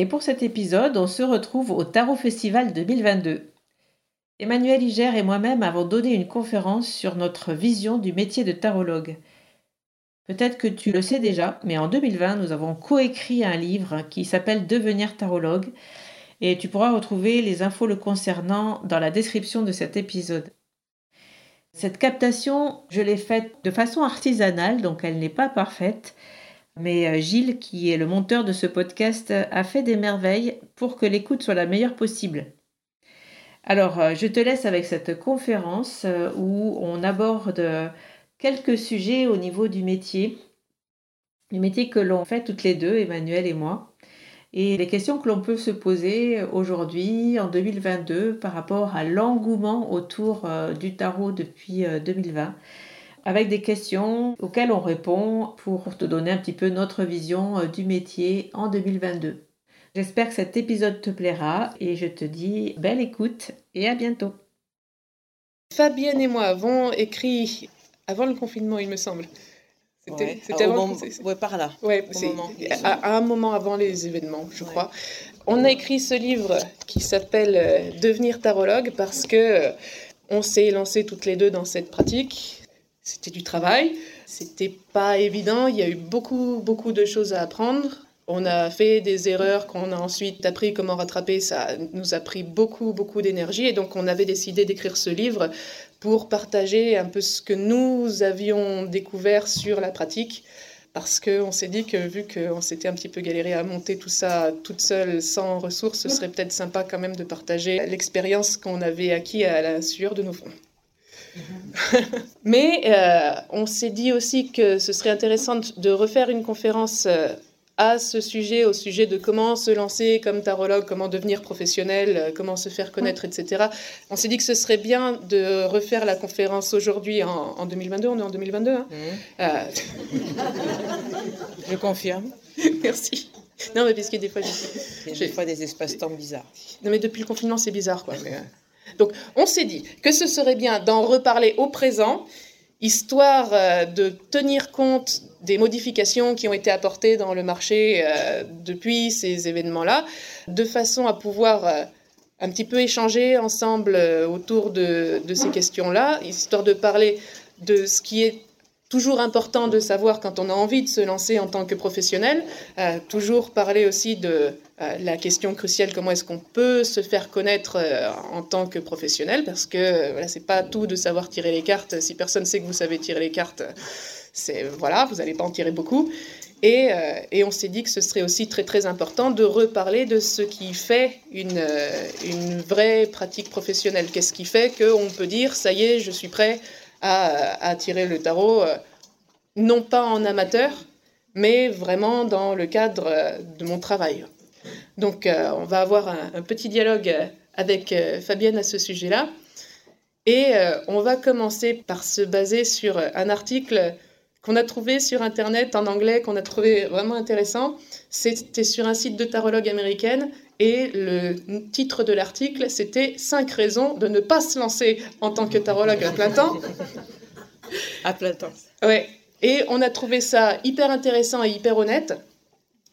Et pour cet épisode, on se retrouve au Tarot Festival 2022. Emmanuel Iger et moi-même avons donné une conférence sur notre vision du métier de tarologue. Peut-être que tu le sais déjà, mais en 2020, nous avons coécrit un livre qui s'appelle Devenir tarologue et tu pourras retrouver les infos le concernant dans la description de cet épisode. Cette captation, je l'ai faite de façon artisanale, donc elle n'est pas parfaite, mais euh, Gilles, qui est le monteur de ce podcast, a fait des merveilles pour que l'écoute soit la meilleure possible. Alors, euh, je te laisse avec cette conférence euh, où on aborde quelques sujets au niveau du métier, du métier que l'on fait toutes les deux, Emmanuel et moi, et les questions que l'on peut se poser aujourd'hui, en 2022, par rapport à l'engouement autour du tarot depuis 2020 avec des questions auxquelles on répond pour te donner un petit peu notre vision euh, du métier en 2022. J'espère que cet épisode te plaira et je te dis belle écoute et à bientôt. Fabienne et moi avons écrit avant le confinement, il me semble. C'était ouais, avant moment, ouais, par là. Ouais, à, un moment avant les événements, je crois. On a écrit ce livre qui s'appelle euh, Devenir tarologue parce que euh, on s'est lancé toutes les deux dans cette pratique c'était du travail, c'était pas évident, il y a eu beaucoup, beaucoup de choses à apprendre. On a fait des erreurs qu'on a ensuite appris comment rattraper, ça nous a pris beaucoup, beaucoup d'énergie. Et donc on avait décidé d'écrire ce livre pour partager un peu ce que nous avions découvert sur la pratique. Parce qu'on s'est dit que vu qu'on s'était un petit peu galéré à monter tout ça toute seule, sans ressources, ce serait peut-être sympa quand même de partager l'expérience qu'on avait acquis à la sueur de nos fronts. Mais euh, on s'est dit aussi que ce serait intéressant de refaire une conférence euh, à ce sujet, au sujet de comment se lancer comme tarologue, comment devenir professionnel, euh, comment se faire connaître, etc. On s'est dit que ce serait bien de refaire la conférence aujourd'hui en, 2022. On est en 2022. Hein mmh. Je confirme. Merci. Non, mais parce que des fois, j'ai des fois des espaces-temps bizarres. Non, mais depuis le confinement, c'est bizarre, quoi. Donc on s'est dit que ce serait bien d'en reparler au présent, histoire euh, de tenir compte des modifications qui ont été apportées dans le marché euh, depuis ces événements-là, de façon à pouvoir euh, un petit peu échanger ensemble autour de, ces questions-là, histoire de parler de ce qui est toujours important de savoir quand on a envie de se lancer en tant que professionnel, toujours parler aussi de euh, la question cruciale comment est-ce qu'on peut se faire connaître euh, en tant que professionnel, parce que voilà, c'est pas tout de savoir tirer les cartes. Si personne sait que vous savez tirer les cartes, c'est voilà, vous n'allez pas en tirer beaucoup. Et, on s'est dit que ce serait aussi très très important de reparler de ce qui fait une, une vraie pratique professionnelle. Qu'est-ce qui fait qu'on peut dire ça y est, je suis prêt à, tirer le tarot, euh, non pas en amateur, mais vraiment dans le cadre euh, de mon travail. Donc euh, on va avoir un, petit dialogue avec Fabienne à ce sujet-là. Et on va commencer par se baser sur un article qu'on a trouvé sur Internet en anglais, qu'on a trouvé vraiment intéressant. C'était sur un site de tarologue américaine et le titre de l'article, c'était 5 raisons de ne pas se lancer en tant que tarologue à plein temps. à plein temps. Ouais. Et on a trouvé ça hyper intéressant et hyper honnête.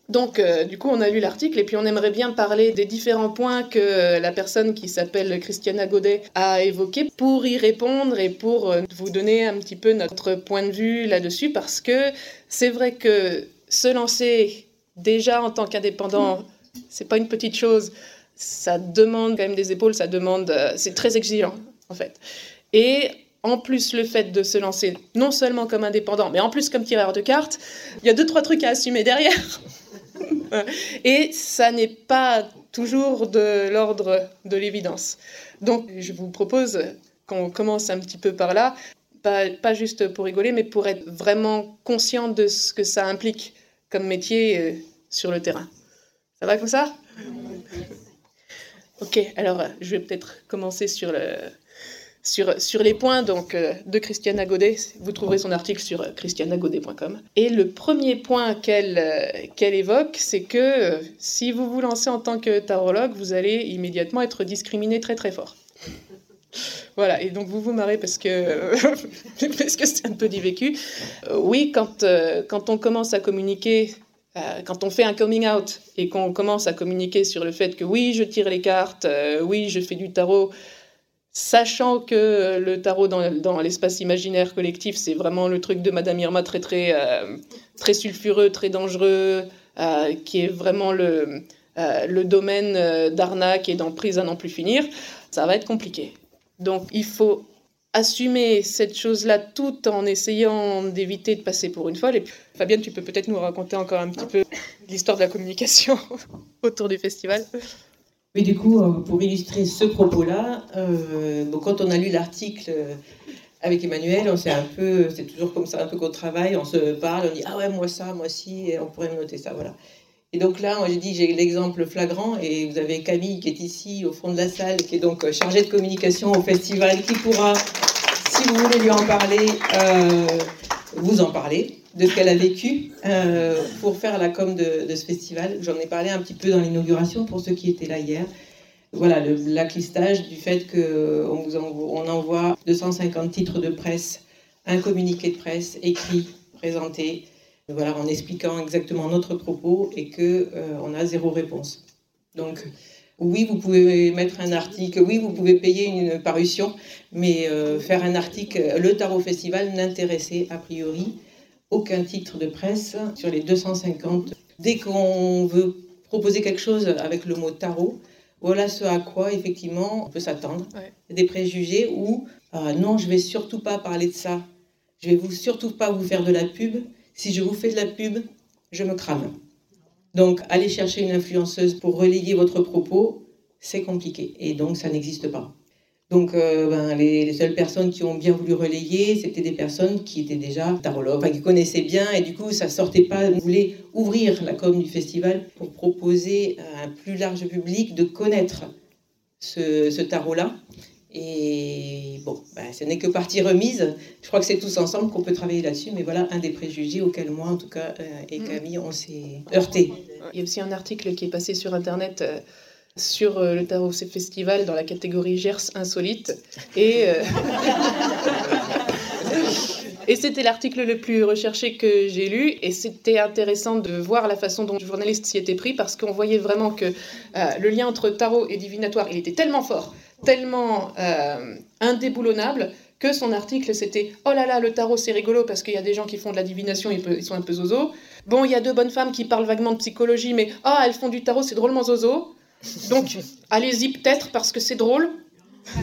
Donc, euh, du coup, on a lu l'article et puis on aimerait bien parler des différents points que la personne qui s'appelle Christiana Godet a évoqués pour y répondre et pour euh, vous donner un petit peu notre point de vue là-dessus parce que c'est vrai que se lancer déjà en tant qu'indépendant, c'est pas une petite chose. Ça demande quand même des épaules, ça demande, euh, c'est très exigeant en fait. Et en plus le fait de se lancer non seulement comme indépendant, mais en plus comme tireur de cartes, il y a deux trois trucs à assumer derrière. Et ça n'est pas toujours de l'ordre de l'évidence. Donc je vous propose qu'on commence un petit peu par là, pas, juste pour rigoler, mais pour être vraiment conscient de ce que ça implique comme métier euh, sur le terrain. Ça va comme ça Ok, alors je vais peut-être commencer sur, le, sur, les points donc, euh, de Christiana Godet. Vous trouverez son article sur euh, christianagodet.com. Et le premier point qu'elle qu'elle évoque, c'est que si vous vous lancez en tant que tarologue, vous allez immédiatement être discriminé très très fort. Voilà, et donc vous vous marrez parce que parce que c'est un peu du vécu. oui, quand, quand on commence à communiquer euh, quand on fait un coming out et qu'on commence à communiquer sur le fait que oui, je tire les cartes, euh, oui, je fais du tarot, sachant que le tarot dans, l'espace imaginaire collectif, c'est vraiment le truc de Madame Irma très très euh, très sulfureux, très dangereux, qui est vraiment le, le domaine d'arnaque et d'emprise à n'en plus finir, ça va être compliqué. Donc il faut assumer cette chose-là tout en essayant d'éviter de passer pour une folle. Et Fabienne, tu peux peut-être nous raconter encore un petit peu l'histoire de la communication autour du festival Oui, du coup, euh, pour illustrer ce propos-là, euh, quand on a lu l'article euh, avec Emmanuel, on s'est un peu, c'est toujours comme ça, un peu qu'au travail, on se parle, on dit ah ouais moi ça, moi si, on pourrait noter ça, voilà. Et donc là, j'ai dit j'ai l'exemple flagrant et vous avez Camille qui est ici au fond de la salle, qui est donc chargée de communication au festival, qui pourra si vous voulez lui en parler, vous en parlez de ce qu'elle a vécu euh, pour faire la com de, ce festival. J'en ai parlé un petit peu dans l'inauguration pour ceux qui étaient là hier. Voilà, l'acclistage du fait qu'on on envoie 250 titres de presse, un communiqué de presse écrit, présenté, voilà, en expliquant exactement notre propos et qu'on euh, a zéro réponse. Donc, oui, vous pouvez mettre un article, oui, vous pouvez payer une parution, mais euh, faire un article, le Tarot Festival n'intéressait a priori aucun titre de presse sur les 250. Dès qu'on veut proposer quelque chose avec le mot tarot, voilà ce à quoi effectivement on peut s'attendre. Des préjugés ou ah, non, je vais surtout pas parler de ça. Je vais vous surtout pas vous faire de la pub. Si je vous fais de la pub, je me crame. Donc, aller chercher une influenceuse pour relayer votre propos, c'est compliqué. Et donc, ça n'existe pas. Donc, euh, ben, les, seules personnes qui ont bien voulu relayer, c'était des personnes qui étaient déjà tarologues, enfin, qui connaissaient bien, et du coup, ça sortait pas. On voulait ouvrir la com du festival pour proposer à un plus large public de connaître ce, ce tarot-là et bon, ben, ce n'est que partie remise. Je crois que c'est tous ensemble qu'on peut travailler là-dessus, mais voilà un des préjugés auxquels moi, en tout cas, euh, et mm. Camille, on s'est heurté. Il y a aussi un article qui est passé sur Internet euh, sur euh, le Tarot Festival dans la catégorie Gers insolite. Et, et c'était l'article le plus recherché que j'ai lu. Et c'était intéressant de voir la façon dont le journaliste s'y était pris parce qu'on voyait vraiment que le lien entre tarot et divinatoire, il était tellement fort tellement euh, indéboulonnable que son article c'était Oh là là, le tarot c'est rigolo parce qu'il y a des gens qui font de la divination, ils sont un peu zozo. Bon, il y a deux bonnes femmes qui parlent vaguement de psychologie, mais ah, elles font du tarot, c'est drôlement zozo. Donc, allez-y peut-être parce que c'est drôle.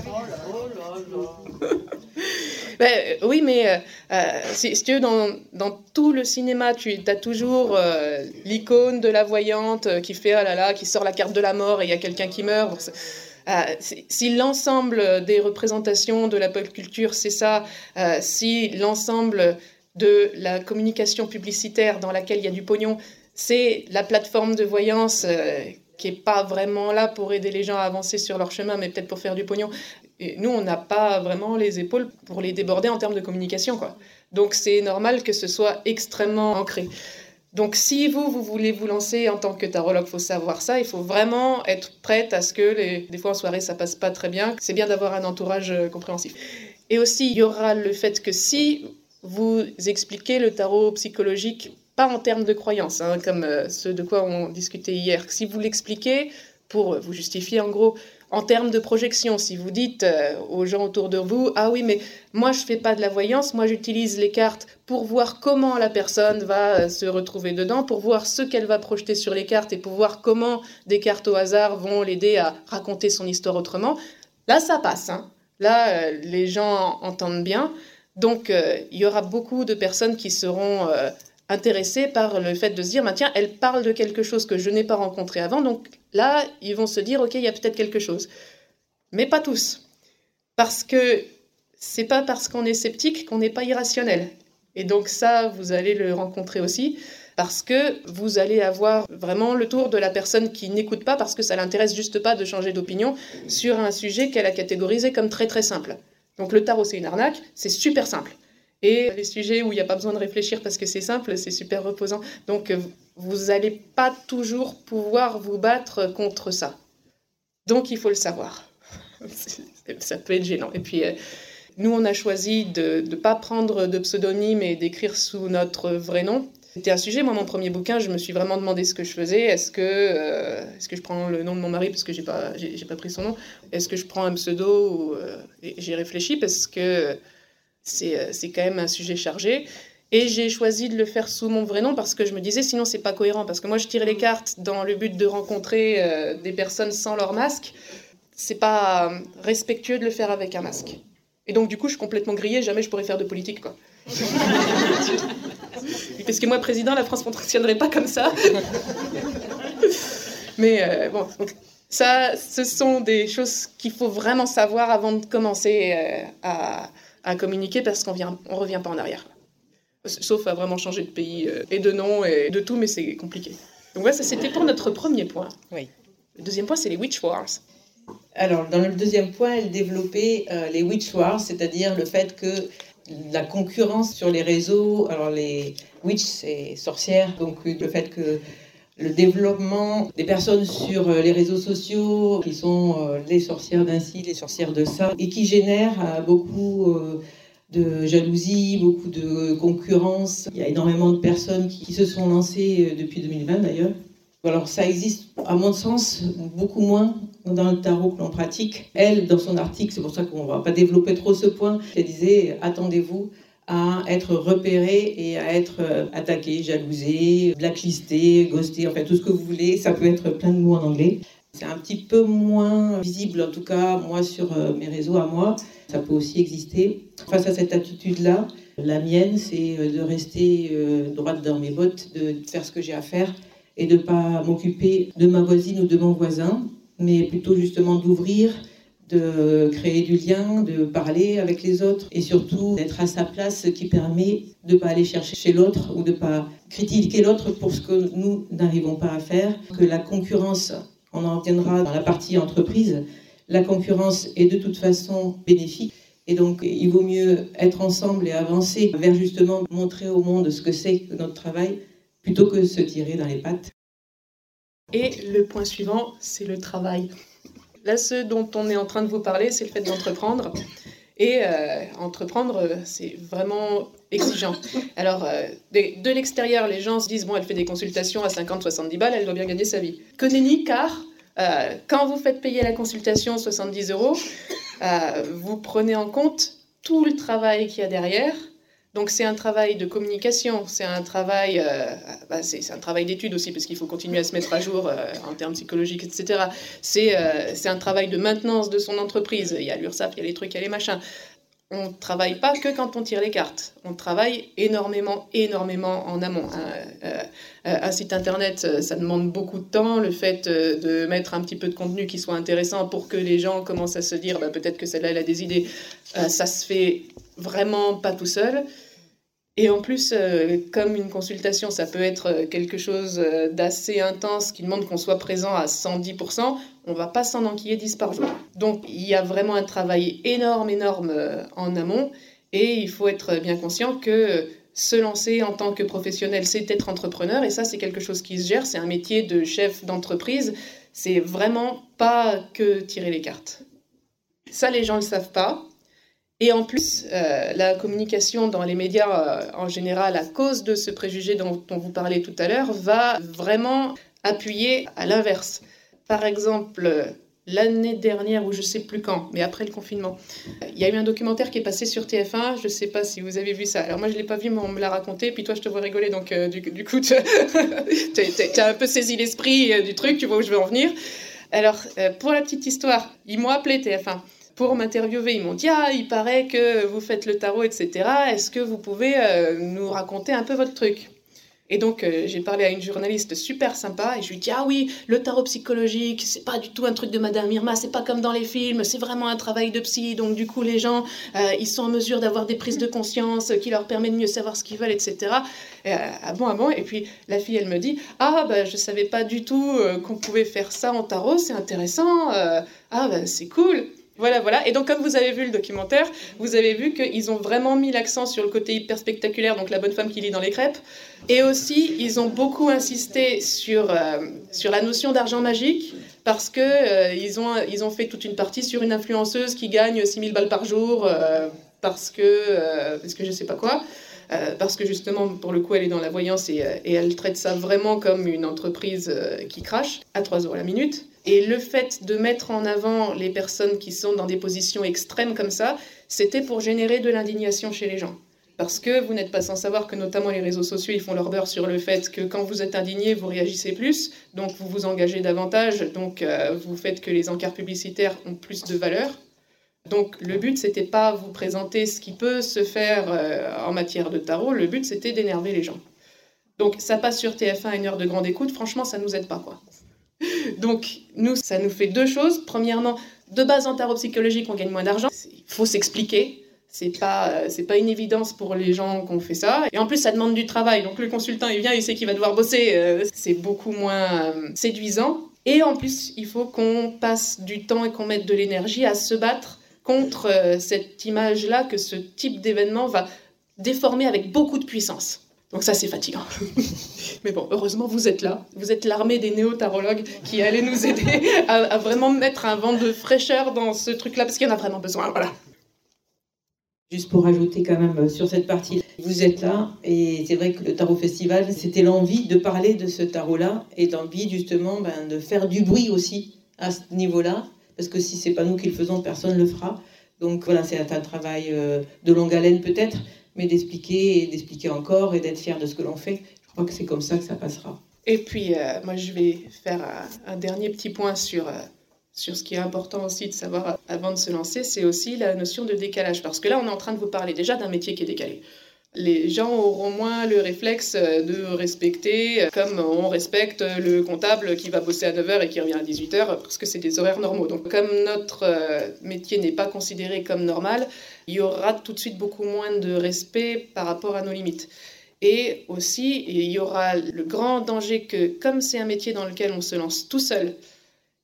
Ben, oui, mais euh, euh, si, tu veux, dans, dans, tout le cinéma, tu as toujours euh, l'icône de la voyante qui fait oh là là, qui sort la carte de la mort et il y a quelqu'un qui meurt. si l'ensemble des représentations de la pop culture, c'est ça, si l'ensemble de la communication publicitaire dans laquelle il y a du pognon, c'est la plateforme de voyance qui n'est pas vraiment là pour aider les gens à avancer sur leur chemin, mais peut-être pour faire du pognon. Et nous, on n'a pas vraiment les épaules pour les déborder en termes de communication. Quoi. Donc c'est normal que ce soit extrêmement ancré. Donc si vous, vous voulez vous lancer en tant que tarologue, faut savoir ça, il faut vraiment être prête à ce que, les... des fois en soirée, ça passe pas très bien. C'est bien d'avoir un entourage euh, compréhensif. Et aussi, il y aura le fait que si vous expliquez le tarot psychologique, pas en termes de croyance, hein, comme euh, ce de quoi on discutait hier, si vous l'expliquez pour vous justifier en gros en termes de projection, si vous dites euh, aux gens autour de vous, ah oui, mais moi je fais pas de la voyance, moi j'utilise les cartes pour voir comment la personne va euh, se retrouver dedans, pour voir ce qu'elle va projeter sur les cartes et pour voir comment des cartes au hasard vont l'aider à raconter son histoire autrement. Là, ça passe. Hein. Là, euh, les gens entendent bien. Donc, il y aura beaucoup de personnes qui seront intéressés par le fait de se dire, bah, tiens, elle parle de quelque chose que je n'ai pas rencontré avant, donc là, ils vont se dire, ok, il y a peut-être quelque chose. Mais pas tous. Parce que c'est pas parce qu'on est sceptique qu'on n'est pas irrationnel. Et donc ça, vous allez le rencontrer aussi, parce que vous allez avoir vraiment le tour de la personne qui n'écoute pas parce que ça l'intéresse juste pas de changer d'opinion sur un sujet qu'elle a catégorisé comme très très simple. Donc le tarot, c'est une arnaque, c'est super simple. Et les sujets où il n'y a pas besoin de réfléchir parce que c'est simple, c'est super reposant. Donc euh, vous n'allez pas toujours pouvoir vous battre contre ça. Donc il faut le savoir. ça peut être gênant. Et puis euh, nous, on a choisi de ne pas prendre de pseudonyme et d'écrire sous notre vrai nom. C'était un sujet, moi, mon premier bouquin, je me suis vraiment demandé ce que je faisais. Est-ce que, euh, est-ce que je prends le nom de mon mari parce que j'ai pas, pas pris son nom? Est-ce que je prends un pseudo ou, J'ai réfléchi parce que euh, c'est quand même un sujet chargé. Et j'ai choisi de le faire sous mon vrai nom parce que je me disais sinon c'est pas cohérent. Parce que moi je tirais les cartes dans le but de rencontrer euh, des personnes sans leur masque. C'est pas respectueux de le faire avec un masque. Et donc du coup je suis complètement grillée, jamais je pourrais faire de politique quoi. parce que moi président, la France ne fonctionnerait pas comme ça. Mais euh, bon, ça, ce sont des choses qu'il faut vraiment savoir avant de commencer à, à communiquer parce qu'on on revient pas en arrière. Sauf à vraiment changer de pays euh, et de nom et de tout, mais c'est compliqué. Donc voilà, ça c'était pour notre premier point. Oui. Le deuxième point, c'est les Witch Wars. Alors, dans le deuxième point, elle développait euh, les Witch Wars, c'est-à-dire le fait que la concurrence sur les réseaux, alors les witch, c'est sorcières, donc le fait que le développement des personnes sur euh, les réseaux sociaux qui sont euh, les sorcières d'un-ci, les sorcières de ça, et qui génèrent euh, beaucoup de jalousie, beaucoup de concurrence. Il y a énormément de personnes qui se sont lancées depuis 2020 d'ailleurs. Alors ça existe, à mon sens, beaucoup moins dans le tarot que l'on pratique. Elle, dans son article, c'est pour ça qu'on ne va pas développer trop ce point, elle disait, attendez-vous à être repéré et à être euh, attaqué, jalousé, blacklisté, ghosté, enfin tout ce que vous voulez. Ça peut être plein de mots en anglais. C'est un petit peu moins visible, en tout cas, moi, sur euh, mes réseaux à moi. Ça peut aussi exister. Face à cette attitude-là, la mienne, c'est euh, de rester droite dans mes bottes, de faire ce que j'ai à faire et de ne pas m'occuper de ma voisine ou de mon voisin, mais plutôt justement d'ouvrir de créer du lien, de parler avec les autres et surtout d'être à sa place, ce qui permet de ne pas aller chercher chez l'autre ou de ne pas critiquer l'autre pour ce que nous n'arrivons pas à faire. Que la concurrence, on en reviendra dans la partie entreprise, la concurrence est de toute façon bénéfique. Et donc, il vaut mieux être ensemble et avancer vers justement montrer au monde ce que c'est notre travail plutôt que se tirer dans les pattes. Et le point suivant, c'est le travail. Là, ce dont on est en train de vous parler, c'est le fait d'entreprendre. Et euh, entreprendre, c'est vraiment exigeant. Alors, euh, de, l'extérieur, les gens se disent, bon, elle fait des consultations à 50-70 balles, elle doit bien gagner sa vie. Que nenni, car euh, quand vous faites payer la consultation 70 euros, vous prenez en compte tout le travail qu'il y a derrière. Donc c'est un travail de communication, c'est un travail, euh, bah, c'est un travail d'étude aussi parce qu'il faut continuer à se mettre à jour euh, en termes psychologiques, etc. C'est euh, un travail de maintenance de son entreprise. Il y a l'URSSAF, il y a les trucs, il y a les machins. On ne travaille pas que quand on tire les cartes. On travaille énormément, énormément en amont. un site internet, ça demande beaucoup de temps. Le fait de mettre un petit peu de contenu qui soit intéressant pour que les gens commencent à se dire bah, peut-être que celle-là, elle a des idées, ça se fait vraiment pas tout seul. Et en plus, euh, comme une consultation, ça peut être euh, quelque chose euh, d'assez intense qui demande qu'on soit présent à 110%, on va pas s'en enquiller 10 par jour. Donc il y a vraiment un travail énorme, énorme en amont. Et il faut être bien conscient que se lancer en tant que professionnel, c'est être entrepreneur. Et ça, c'est quelque chose qui se gère. C'est un métier de chef d'entreprise. C'est vraiment pas que tirer les cartes. Ça, les gens ne le savent pas. Et en plus, euh, la communication dans les médias euh, en général, à cause de ce préjugé dont, vous parlez tout à l'heure, va vraiment appuyer à l'inverse. Par exemple, l'année dernière, ou je sais plus quand, mais après le confinement, il y a eu un documentaire qui est passé sur TF1. Je ne sais pas si vous avez vu ça. Alors moi, je ne l'ai pas vu, mais on me l'a raconté. Puis toi, je te vois rigoler, donc euh, du, coup, tu as un peu saisi l'esprit du truc, tu vois où je veux en venir. Alors, pour la petite histoire, ils m'ont appelé TF1 pour m'interviewer. Ils m'ont dit Ah, il paraît que vous faites le tarot, etc. Est-ce que vous pouvez euh, nous raconter un peu votre truc? Et donc, euh, j'ai parlé à une journaliste super sympa et je lui dis Ah oui, le tarot psychologique, c'est pas du tout un truc de Madame Irma, c'est pas comme dans les films, c'est vraiment un travail de psy. Donc, du coup, les gens, euh, ils sont en mesure d'avoir des prises de conscience qui leur permettent de mieux savoir ce qu'ils veulent, etc. Et, ah bon, ah bon. Et puis, la fille, elle me dit Ah, bah, je savais pas du tout qu'on pouvait faire ça en tarot, c'est intéressant. ah, bah, c'est cool. Voilà, voilà. Et donc, comme vous avez vu le documentaire, vous avez vu qu'ils ont vraiment mis l'accent sur le côté hyper spectaculaire, donc la bonne femme qui lit dans les crêpes. Et aussi, ils ont beaucoup insisté sur, euh, sur la notion d'argent magique, parce que euh, ils, ont, ils ont fait toute une partie sur une influenceuse qui gagne 6000 balles par jour, euh, parce que, parce que je sais pas quoi. Parce que justement, pour le coup, elle est dans la voyance et, et elle traite ça vraiment comme une entreprise qui crache à 3 euros la minute. Et le fait de mettre en avant les personnes qui sont dans des positions extrêmes comme ça, c'était pour générer de l'indignation chez les gens. Parce que vous n'êtes pas sans savoir que notamment les réseaux sociaux, ils font leur beurre sur le fait que quand vous êtes indigné, vous réagissez plus, donc vous vous engagez davantage, donc euh, vous faites que les encarts publicitaires ont plus de valeur. Donc le but, c'était pas vous présenter ce qui peut se faire euh, en matière de tarot, le but, c'était d'énerver les gens. Donc ça passe sur TF1 à une heure de grande écoute, franchement, ça nous aide pas, quoi. Donc, nous, ça nous fait deux choses. Premièrement, de base en tarot psychologique, on gagne moins d'argent. Il faut s'expliquer. C'est pas, euh, c'est pas une évidence pour les gens qu'on fait ça. Et en plus, ça demande du travail. Donc, le consultant, il vient, il sait qu'il va devoir bosser. Euh, c'est beaucoup moins séduisant. Et en plus, il faut qu'on passe du temps et qu'on mette de l'énergie à se battre contre cette image-là que ce type d'événement va déformer avec beaucoup de puissance. Donc ça, c'est fatigant. Mais bon, heureusement, vous êtes là. Vous êtes l'armée des néo-tarologues qui allait nous aider à, vraiment mettre un vent de fraîcheur dans ce truc-là, parce qu'il y en a vraiment besoin. Voilà. Juste pour ajouter quand même euh, sur cette partie, vous êtes là, et c'est vrai que le Tarot Festival, c'était l'envie de parler de ce tarot-là, et l'envie justement ben, de faire du bruit aussi à ce niveau-là, parce que si c'est pas nous qui le faisons, personne ne le fera. Donc voilà, c'est un travail euh, de longue haleine peut-être, mais d'expliquer et d'expliquer encore et d'être fier de ce que l'on fait. Je crois que c'est comme ça que ça passera. Et puis, euh, moi, je vais faire un, dernier petit point sur, euh, sur ce qui est important aussi de savoir avant de se lancer, c'est aussi la notion de décalage. Parce que là, on est en train de vous parler déjà d'un métier qui est décalé les gens auront moins le réflexe de respecter, comme on respecte le comptable qui va bosser à 9h et qui revient à 18h, parce que c'est des horaires normaux. Donc comme notre euh, métier n'est pas considéré comme normal, il y aura tout de suite beaucoup moins de respect par rapport à nos limites. Et aussi, il y aura le grand danger que, comme c'est un métier dans lequel on se lance tout seul,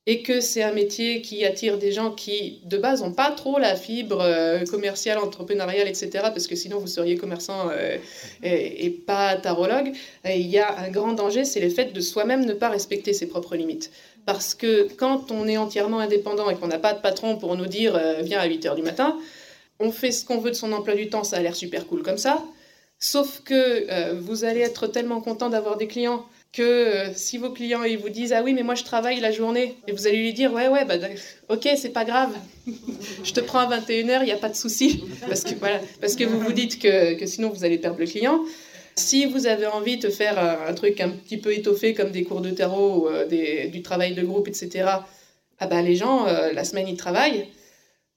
et que c'est un métier qui attire des gens qui, de base, n'ont pas trop la fibre euh, commerciale, entrepreneuriale, etc., parce que sinon vous seriez commerçant euh, et, pas tarologue, il y a un grand danger, c'est le fait de soi-même ne pas respecter ses propres limites. Parce que quand on est entièrement indépendant et qu'on n'a pas de patron pour nous dire euh, viens à 8 h du matin, on fait ce qu'on veut de son emploi du temps, ça a l'air super cool comme ça. Sauf que vous allez être tellement content d'avoir des clients que euh, si vos clients ils vous disent ah oui mais moi je travaille la journée. Et vous allez lui dire ouais ouais bah ok c'est pas grave. Je te prends à 21h il n'y a pas de souci. Parce que voilà. Parce que vous vous dites que, que, sinon vous allez perdre le client. Si vous avez envie de faire un, truc un petit peu étoffé comme des cours de tarot ou euh, des, du travail de groupe etc ah bah les gens euh, la semaine ils travaillent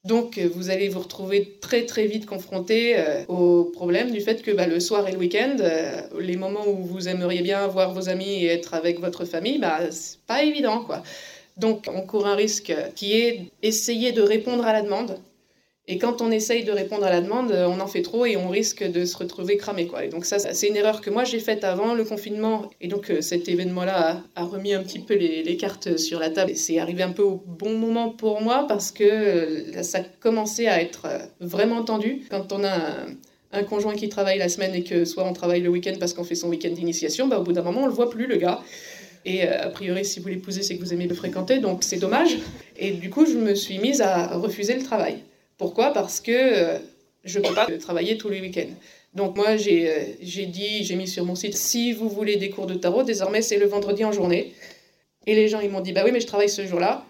donc, euh, vous allez vous retrouver très très vite confronté euh, au problème du fait que bah, le soir et le week-end, euh, les moments où vous aimeriez bien voir vos amis et être avec votre famille, bah, c'est pas évident quoi. Donc, on court un risque qui est essayer de répondre à la demande et quand on essaye de répondre à la demande, on en fait trop et on risque de se retrouver cramé. Et donc ça, c'est une erreur que moi j'ai faite avant le confinement. Et donc euh, cet événement-là a, remis un petit peu les, cartes sur la table. Et c'est arrivé un peu au bon moment pour moi parce que euh, ça commençait à être euh, vraiment tendu. Quand on a un, conjoint qui travaille la semaine et que soit on travaille le week-end parce qu'on fait son week-end d'initiation, bah, au bout d'un moment on le voit plus le gars. Et a priori, si vous l'épousez, c'est que vous aimez le fréquenter, donc c'est dommage. Et du coup, je me suis mise à refuser le travail. Pourquoi? Parce que euh, je ne peux pas travailler tous les week-ends. Donc moi, j'ai euh, dit, j'ai mis sur mon site, si vous voulez des cours de tarot, désormais c'est le vendredi en journée. Et les gens, ils m'ont dit, bah oui, mais je travaille ce jour-là.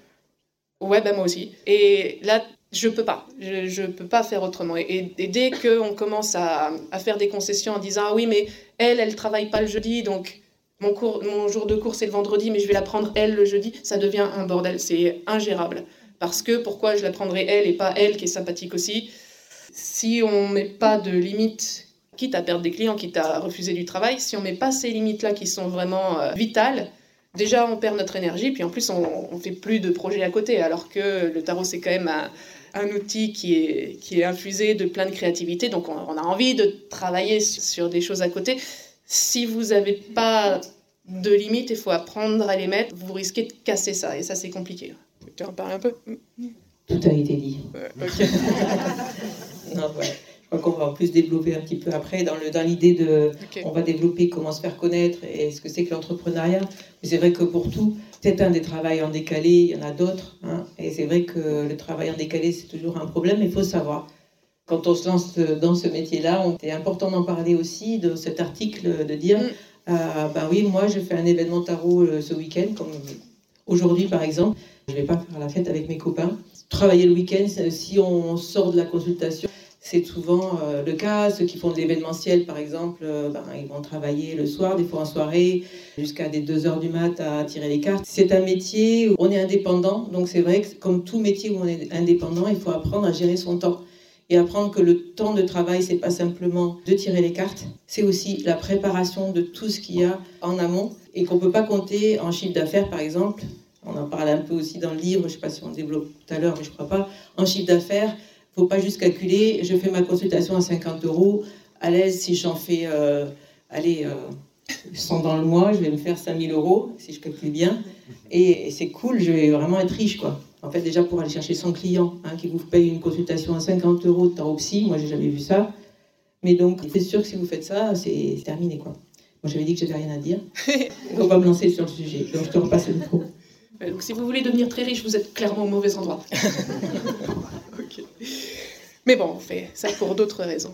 Ouais, bah moi aussi. Et là, je peux pas. Je ne peux pas faire autrement. Et, dès qu'on commence à, à, faire des concessions en disant, ah oui, mais elle, elle travaille pas le jeudi, donc mon, cours, mon jour de cours, c'est le vendredi, mais je vais la prendre elle le jeudi, ça devient un bordel. C'est ingérable. Parce que pourquoi je la prendrais elle et pas elle qui est sympathique aussi Si on met pas de limites, quitte à perdre des clients, quitte à refuser du travail, si on met pas ces limites-là qui sont vraiment euh, vitales, déjà on perd notre énergie, puis en plus on, ne fait plus de projets à côté, alors que le tarot c'est quand même un, outil qui est, qui est infusé de plein de créativité, donc on, a envie de travailler sur, des choses à côté. Si vous n'avez pas de limites, il faut apprendre à les mettre, vous risquez de casser ça, et ça c'est compliqué. Tu en parles un peu? Tout a été dit. non, Je crois qu'on va en plus développer un petit peu après dans l'idée dans de. On va développer comment se faire connaître et ce que c'est que l'entrepreneuriat. Mais c'est vrai que pour tout, c'est un des travails en décalé, il y en a d'autres. Hein, et c'est vrai que le travail en décalé, c'est toujours un problème, il faut savoir. Quand on se lance dans ce métier-là, c'est important d'en parler aussi, de cet article, de dire. Euh, ben oui, moi je fais un événement tarot euh, ce week-end, comme aujourd'hui par exemple. Je ne vais pas faire la fête avec mes copains. Travailler le week-end, si on sort de la consultation, c'est souvent euh, le cas. Ceux qui font de l'événementiel, par exemple, euh, ben, ils vont travailler le soir, des fois en soirée, jusqu'à des 2 heures du mat à tirer les cartes. C'est un métier où on est indépendant. Donc c'est vrai que comme tout métier où on est indépendant, il faut apprendre à gérer son temps. Et apprendre que le temps de travail, c'est pas simplement de tirer les cartes, c'est aussi la préparation de tout ce qu'il y a en amont et qu'on peut pas compter en chiffre d'affaires, par exemple, on en parle un peu aussi dans le livre, je ne sais pas si on développe tout à l'heure, mais je ne crois pas. En chiffre d'affaires, il ne faut pas juste calculer, je fais ma consultation à 50 euros, à l'aise si j'en fais, euh, allez, 100 euh, dans le mois, je vais me faire 5000 euros, si je calcule bien. Et, c'est cool, je vais vraiment être riche, quoi. En fait, déjà pour aller chercher son client, hein, qui vous paye une consultation à 50 euros de taropsy, moi j'ai jamais vu ça. Mais donc, c'est sûr que si vous faites ça, c'est terminé, quoi. Moi j'avais dit que j'avais rien à dire. on va me lancer sur le sujet. Donc je te repasse le micro. Euh, donc si vous voulez devenir très riche, vous êtes clairement au mauvais endroit. Mais bon, on fait ça pour d'autres raisons.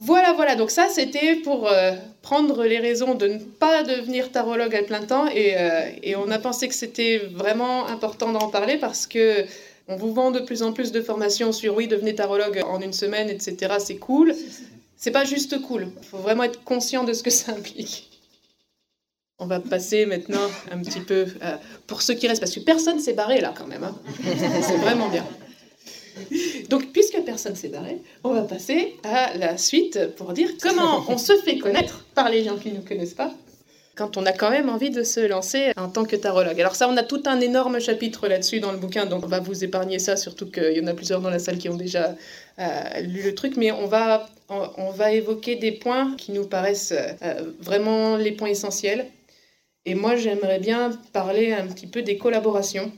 Voilà, voilà, donc ça c'était pour euh, prendre les raisons de ne pas devenir tarologue à plein temps et, euh, et on a pensé que c'était vraiment important d'en parler parce que on vous vend de plus en plus de formations sur oui, devenez tarologue en une semaine, etc. C'est cool. C'est pas juste cool. Il faut vraiment être conscient de ce que ça implique. On va passer maintenant un petit peu euh, pour ceux qui restent, parce que personne s'est barré là quand même. Hein. C'est vraiment bien. Donc, puisque personne s'est barré, on va passer à la suite pour dire comment on se fait connaître par les gens qui ne nous connaissent pas quand on a quand même envie de se lancer en tant que tarologue. Alors ça, on a tout un énorme chapitre là-dessus dans le bouquin, donc on va vous épargner ça, surtout qu'il y en a plusieurs dans la salle qui ont déjà euh, lu le truc, mais on va, on, va évoquer des points qui nous paraissent euh, vraiment les points essentiels et moi, j'aimerais bien parler un petit peu des collaborations.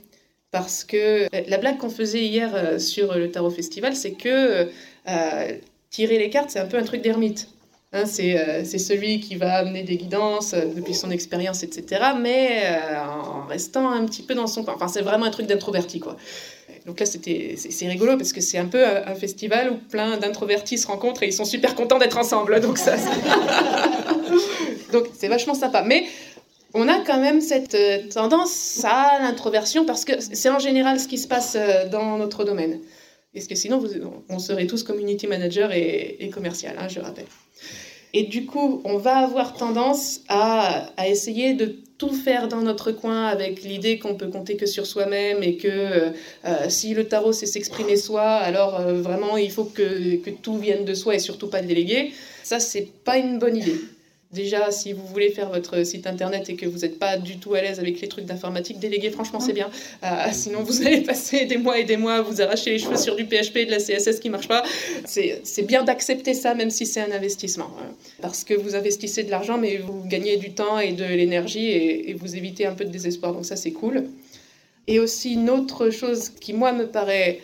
Parce que euh, la blague qu'on faisait hier euh, sur le Tarot Festival, c'est que euh, tirer les cartes, c'est un peu un truc d'ermite. Hein, c'est celui qui va amener des guidances depuis son expérience, etc. Mais en restant un petit peu dans son coin. Enfin, c'est vraiment un truc d'introverti, quoi. Donc là, c'est rigolo parce que c'est un peu un, festival où plein d'introvertis se rencontrent et ils sont super contents d'être ensemble. Donc ça, donc c'est vachement sympa. Mais on a quand même cette euh, tendance à l'introversion parce que c'est en général ce qui se passe euh, dans notre domaine. Parce que sinon, on serait tous community manager et, commercial, hein, je rappelle. Et du coup, on va avoir tendance à, essayer de tout faire dans notre coin avec l'idée qu'on peut compter que sur soi-même et que euh, si le tarot c'est s'exprimer soi, alors vraiment il faut que, tout vienne de soi et surtout pas déléguer. Ça, c'est pas une bonne idée. Déjà, si vous voulez faire votre site internet et que vous n'êtes pas du tout à l'aise avec les trucs d'informatique, déléguer, franchement, c'est bien. Euh, sinon, vous allez passer des mois et des mois à vous arracher les cheveux sur du PHP et de la CSS qui ne marche pas. C'est bien d'accepter ça, même si c'est un investissement. Hein. Parce que vous investissez de l'argent, mais vous gagnez du temps et de l'énergie et, et vous évitez un peu de désespoir. Donc ça, c'est cool. Et aussi, une autre chose qui, moi, me paraît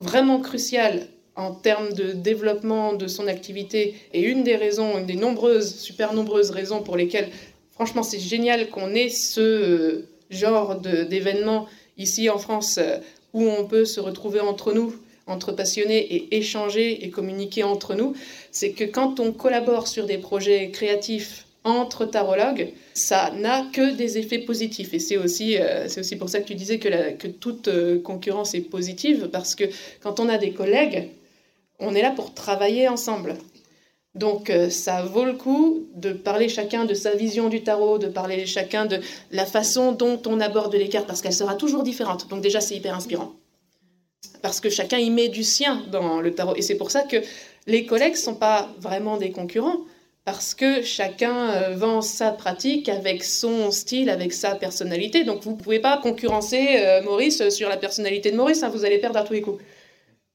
vraiment cruciale en termes de développement de son activité. Et une des raisons, une des nombreuses, super nombreuses raisons pour lesquelles, franchement, c'est génial qu'on ait ce euh, genre d'événement ici en France euh, où on peut se retrouver entre nous, entre passionnés, et échanger et communiquer entre nous, c'est que quand on collabore sur des projets créatifs entre tarologues, ça n'a que des effets positifs. Et c'est aussi, euh, aussi pour ça que tu disais que, que toute concurrence est positive, parce que quand on a des collègues, on est là pour travailler ensemble. Donc euh, ça vaut le coup de parler chacun de sa vision du tarot, de parler chacun de la façon dont on aborde les cartes, parce qu'elle sera toujours différente. Donc déjà, c'est hyper inspirant. Parce que chacun y met du sien dans le tarot. Et c'est pour ça que les collègues ne sont pas vraiment des concurrents, parce que chacun euh, vend sa pratique avec son style, avec sa personnalité. Donc vous ne pouvez pas concurrencer euh, Maurice sur la personnalité de Maurice, hein, vous allez perdre à tous les coups.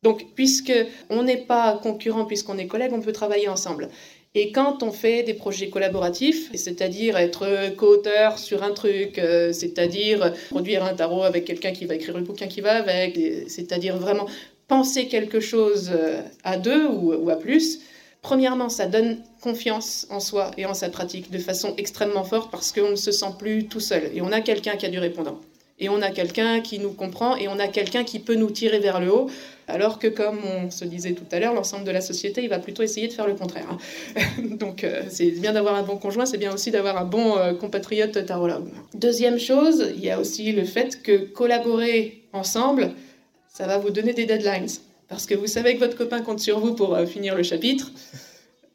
Donc, puisque on n'est pas concurrent, puisqu'on est collègues, on peut travailler ensemble. Et quand on fait des projets collaboratifs, c'est-à-dire être co-auteur sur un truc, euh, c'est-à-dire produire un tarot avec quelqu'un qui va écrire le bouquin qui va avec, c'est-à-dire vraiment penser quelque chose euh, à deux ou, à plus, premièrement, ça donne confiance en soi et en sa pratique de façon extrêmement forte parce qu'on ne se sent plus tout seul et on a quelqu'un qui a du répondant et on a quelqu'un qui nous comprend et on a quelqu'un qui peut nous tirer vers le haut, alors que comme on se disait tout à l'heure, l'ensemble de la société, il va plutôt essayer de faire le contraire. Donc euh, c'est bien d'avoir un bon conjoint, c'est bien aussi d'avoir un bon euh, compatriote tarologue. Deuxième chose, il y a aussi le fait que collaborer ensemble, ça va vous donner des deadlines. Parce que vous savez que votre copain compte sur vous pour euh, finir le chapitre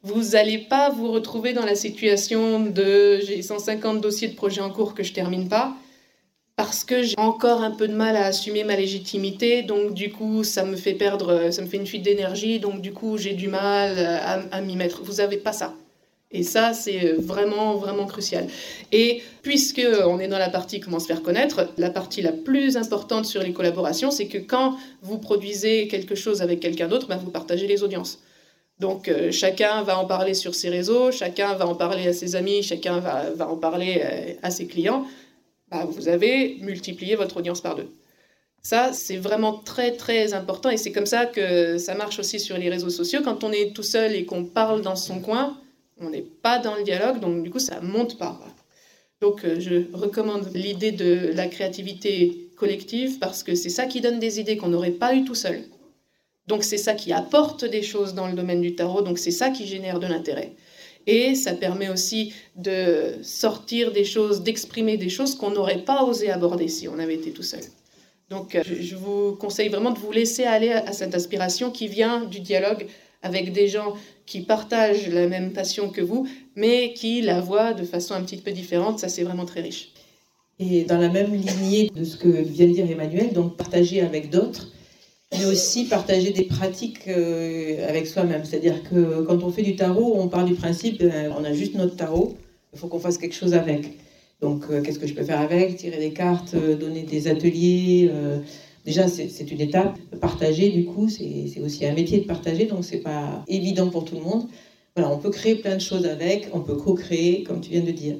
vous n'allez pas vous retrouver dans la situation de j'ai 150 dossiers de projets en cours que je termine pas parce que j'ai encore un peu de mal à assumer ma légitimité, donc du coup ça me fait perdre, ça me fait une fuite d'énergie, donc du coup j'ai du mal à, m'y mettre. Vous n'avez pas ça. Et ça, c'est vraiment, vraiment crucial. Et puisque on est dans la partie comment se faire connaître, la partie la plus importante sur les collaborations, c'est que quand vous produisez quelque chose avec quelqu'un d'autre, ben, vous partagez les audiences. Donc euh, chacun va en parler sur ses réseaux, chacun va en parler à ses amis, chacun va, en parler euh, à ses clients. Bah, vous avez multiplié votre audience par deux. Ça, c'est vraiment très très important et c'est comme ça que ça marche aussi sur les réseaux sociaux. Quand on est tout seul et qu'on parle dans son coin, on n'est pas dans le dialogue, donc du coup ça monte pas. Donc euh, je recommande l'idée de la créativité collective parce que c'est ça qui donne des idées qu'on n'aurait pas eu tout seul. Donc c'est ça qui apporte des choses dans le domaine du tarot, donc c'est ça qui génère de l'intérêt. Et ça permet aussi de sortir des choses, d'exprimer des choses qu'on n'aurait pas osé aborder si on avait été tout seul. Donc euh, je vous conseille vraiment de vous laisser aller à cette inspiration qui vient du dialogue avec des gens qui partagent la même passion que vous, mais qui la voient de façon un petit peu différente. Ça, c'est vraiment très riche. Et dans la même lignée de ce que vient de dire Emmanuel, donc partager avec d'autres, mais aussi partager des pratiques euh, avec soi-même. C'est-à-dire que quand on fait du tarot, on part du principe, euh, on a juste notre tarot, il faut qu'on fasse quelque chose avec. Donc, euh, qu'est-ce que je peux faire avec? Tirer des cartes, donner des ateliers. déjà, c'est une étape. Partager, du coup, c'est aussi un métier de partager, donc c'est pas évident pour tout le monde. Voilà, on peut créer plein de choses avec, on peut co-créer, comme tu viens de dire.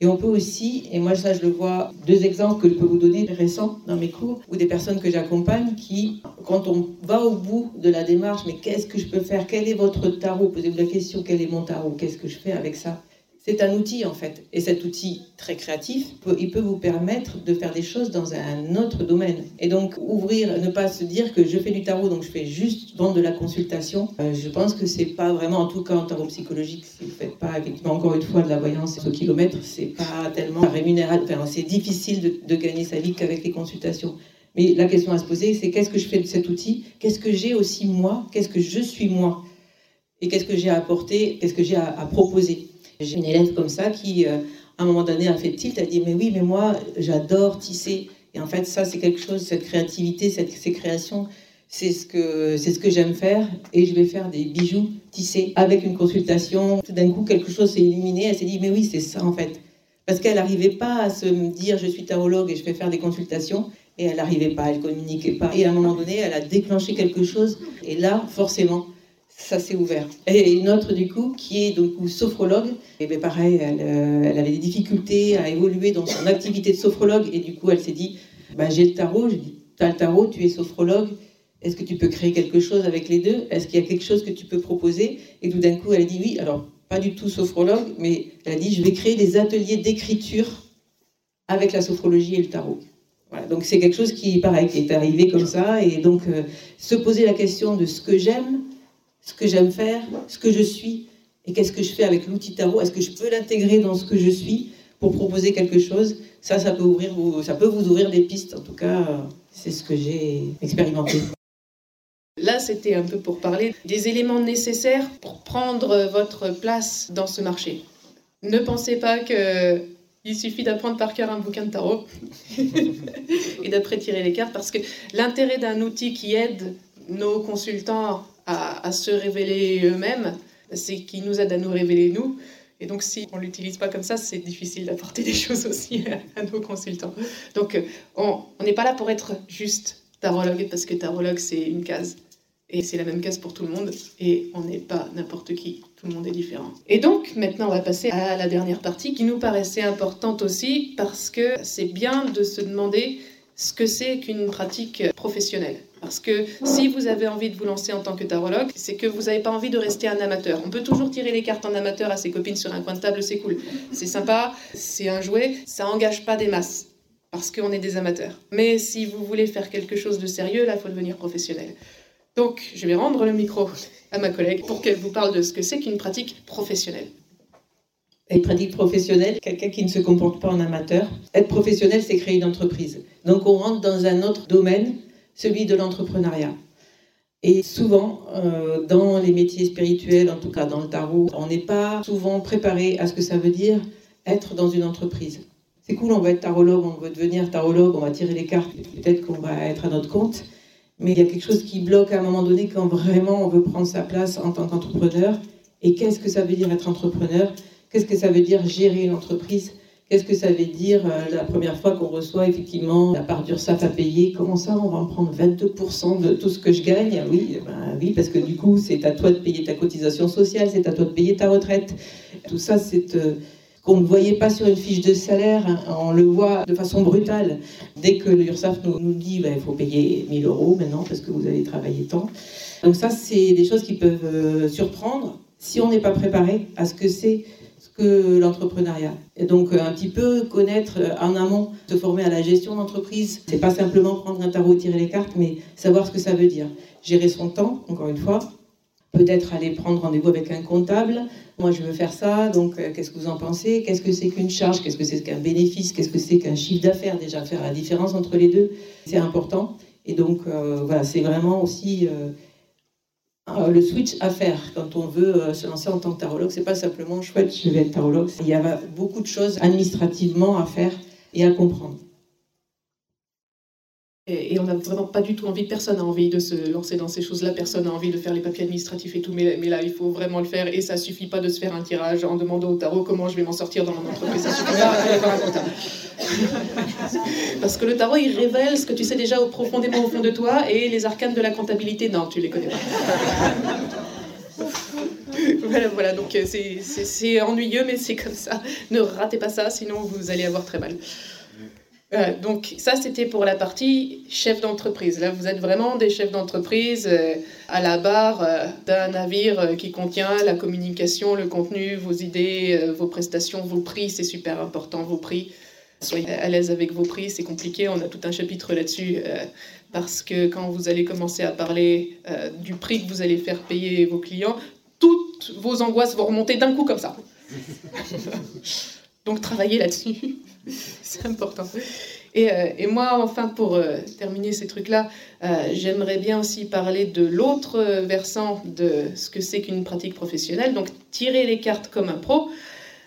Et on peut aussi, et moi ça je le vois, deux exemples que je peux vous donner récents dans mes cours, ou des personnes que j'accompagne qui, quand on va au bout de la démarche, mais qu'est-ce que je peux faire? Quel est votre tarot? Posez-vous la question, quel est mon tarot? Qu'est-ce que je fais avec ça? C'est un outil en fait. Et cet outil très créatif, il peut vous permettre de faire des choses dans un autre domaine. Et donc ouvrir, ne pas se dire que je fais du tarot, donc je fais juste vendre de la consultation. Euh, je pense que c'est pas vraiment, en tout cas en tarot psychologique, si vous faites pas effectivement encore une fois de la voyance au kilomètre, c'est pas tellement rémunérateur. Enfin, c'est difficile de, gagner sa vie qu'avec les consultations. Mais la question à se poser, c'est qu'est-ce que je fais de cet outil? Qu'est-ce que j'ai aussi moi? Qu'est-ce que je suis moi? Et qu'est-ce que j'ai à apporter? Qu'est-ce que j'ai à proposer? J'ai une élève comme ça qui, euh, à un moment donné, a fait tilt, a dit Mais oui, mais moi, j'adore tisser. Et en fait, ça, c'est quelque chose, cette créativité, cette, ces créations, c'est ce que, ce que j'aime faire. Et je vais faire des bijoux tissés avec une consultation. Tout d'un coup, quelque chose s'est illuminé. Elle s'est dit Mais oui, c'est ça, en fait. Parce qu'elle n'arrivait pas à se dire Je suis tarologue et je vais faire des consultations. Et elle n'arrivait pas, elle communiquait pas. Et à un moment donné, elle a déclenché quelque chose. Et là, forcément, ça s'est ouvert. Et une autre du coup qui est donc sophrologue, et bien pareil, elle, euh, elle, avait des difficultés à évoluer dans son activité de sophrologue. Et du coup elle s'est dit, bah, j'ai le tarot, j'ai dit, as le tarot, tu es sophrologue, est-ce que tu peux créer quelque chose avec les deux? Est-ce qu'il y a quelque chose que tu peux proposer? Et tout d'un coup elle a dit oui, alors pas du tout sophrologue, mais elle a dit je vais créer des ateliers d'écriture avec la sophrologie et le tarot. Voilà, donc c'est quelque chose qui, pareil, est arrivé comme ça, et donc euh, se poser la question de ce que j'aime, ce que j'aime faire, ce que je suis, et qu'est-ce que je fais avec l'outil tarot? Est-ce que je peux l'intégrer dans ce que je suis pour proposer quelque chose? Ça, ça peut, ouvrir ça peut vous ouvrir des pistes. En tout cas, c'est ce que j'ai expérimenté. Là, c'était un peu pour parler des éléments nécessaires pour prendre votre place dans ce marché. Ne pensez pas que il suffit d'apprendre par cœur un bouquin de tarot et d'après tirer les cartes parce que l'intérêt d'un outil qui aide nos consultants à, se révéler eux-mêmes, c'est qui nous aide à nous révéler nous. Et donc, si on ne l'utilise pas comme ça, c'est difficile d'apporter des choses aussi à, nos consultants. Donc, on n'est pas là pour être juste tarologue, parce que tarologue, c'est une case. Et c'est la même case pour tout le monde. Et on n'est pas n'importe qui. Tout le monde est différent. Et donc, maintenant, on va passer à la dernière partie qui nous paraissait importante aussi, parce que c'est bien de se demander ce que c'est qu'une pratique professionnelle. Parce que si vous avez envie de vous lancer en tant que tarologue, c'est que vous n'avez pas envie de rester un amateur. On peut toujours tirer les cartes en amateur à ses copines sur un coin de table, c'est cool. C'est sympa, c'est un jouet, ça engage pas des masses. Parce qu'on est des amateurs. Mais si vous voulez faire quelque chose de sérieux, là, il faut devenir professionnel. Donc, je vais rendre le micro à ma collègue pour qu'elle vous parle de ce que c'est qu'une pratique professionnelle. Une pratique professionnelle, quelqu'un qui ne se comporte pas en amateur. Être professionnel, c'est créer une entreprise. Donc on rentre dans un autre domaine, celui de l'entrepreneuriat. Et souvent, euh, dans les métiers spirituels, en tout cas dans le tarot, on n'est pas souvent préparé à ce que ça veut dire être dans une entreprise. C'est cool, on va être tarologue, on veut devenir tarologue, on va tirer les cartes, peut-être qu'on va être à notre compte, mais il y a quelque chose qui bloque à un moment donné quand vraiment on veut prendre sa place en tant qu'entrepreneur. Et qu'est-ce que ça veut dire être entrepreneur? Qu'est-ce que ça veut dire gérer une entreprise? Qu'est-ce que ça veut dire euh, la première fois qu'on reçoit effectivement la part d'URSSAF à payer? Comment ça, on va en prendre 22% de tout ce que je gagne? Ah oui, ben, oui, parce que du coup, c'est à toi de payer ta cotisation sociale, c'est à toi de payer ta retraite. Tout ça, c'est euh, qu'on ne voyait pas sur une fiche de salaire, hein, on le voit de façon brutale. Dès que l'URSSAF nous, dit ben, il faut payer 1000 euros maintenant parce que vous avez travaillé tant. Donc ça, c'est des choses qui peuvent euh, surprendre si on n'est pas préparé à ce que c'est que l'entrepreneuriat. Et donc un petit peu connaître euh, en amont, se former à la gestion d'entreprise, c'est pas simplement prendre un tarot, tirer les cartes, mais savoir ce que ça veut dire. Gérer son temps, encore une fois, peut-être aller prendre rendez-vous avec un comptable. Moi, je veux faire ça, donc euh, qu'est-ce que vous en pensez? Qu'est-ce que c'est qu'une charge? Qu'est-ce que c'est qu'un bénéfice? Qu'est-ce que c'est qu'un chiffre d'affaires? Déjà, faire la différence entre les deux, c'est important. Et donc, euh, voilà, c'est vraiment aussi euh, le switch à faire quand on veut euh, se lancer en tant que tarologue. C'est pas simplement chouette, je vais être tarologue. Il y a beaucoup de choses administrativement à faire et à comprendre. Et, on n'a vraiment pas du tout envie, personne n'a envie de se lancer dans ces choses-là, personne n'a envie de faire les papiers administratifs et tout, mais, mais, là, il faut vraiment le faire et ça suffit pas de se faire un tirage en demandant au tarot comment je vais m'en sortir dans mon entreprise, ça suffit pas d'aller voir un comptable. Parce que le tarot, il révèle ce que tu sais déjà au profondément au fond de toi et les arcanes de la comptabilité, non, tu les connais pas. voilà, voilà, donc euh, c'est ennuyeux, mais c'est comme ça. Ne ratez pas ça, sinon vous allez avoir très mal. Euh, donc ça, c'était pour la partie chef d'entreprise. Là, vous êtes vraiment des chefs d'entreprise euh, à la barre euh, d'un navire qui contient la communication, le contenu, vos idées, vos prestations, vos prix. C'est super important, vos prix. Soyez à l'aise avec vos prix, c'est compliqué. On a tout un chapitre là-dessus parce que quand vous allez commencer à parler du prix que vous allez faire payer vos clients, toutes vos angoisses vont remonter d'un coup comme ça. Donc travaillez là-dessus. C'est important. Et, euh, et, moi, enfin, pour euh, terminer ces trucs-là, euh, j'aimerais bien aussi parler de l'autre versant de ce que c'est qu'une pratique professionnelle. Donc, tirer les cartes comme un pro,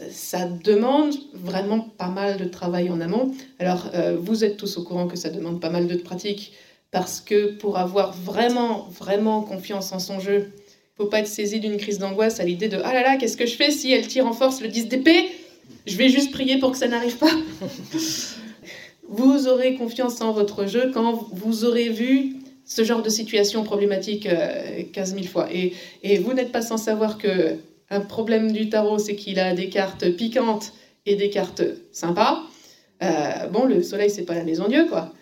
ça demande vraiment pas mal de travail en amont. Alors, vous êtes tous au courant que ça demande pas mal de pratique parce que pour avoir vraiment, vraiment confiance en son jeu, faut pas être saisi d'une crise d'angoisse à l'idée de ah là là, qu'est-ce que je fais si elle tire en force le 10 d'épée? Je vais juste prier pour que ça n'arrive pas. vous aurez confiance en votre jeu quand vous aurez vu ce genre de situation problématique 15 euh, 000 fois. Et, vous n'êtes pas sans savoir que un problème du tarot, c'est qu'il a des cartes piquantes et des cartes sympas. Euh, bon, le soleil, c'est pas la maison Dieu, quoi.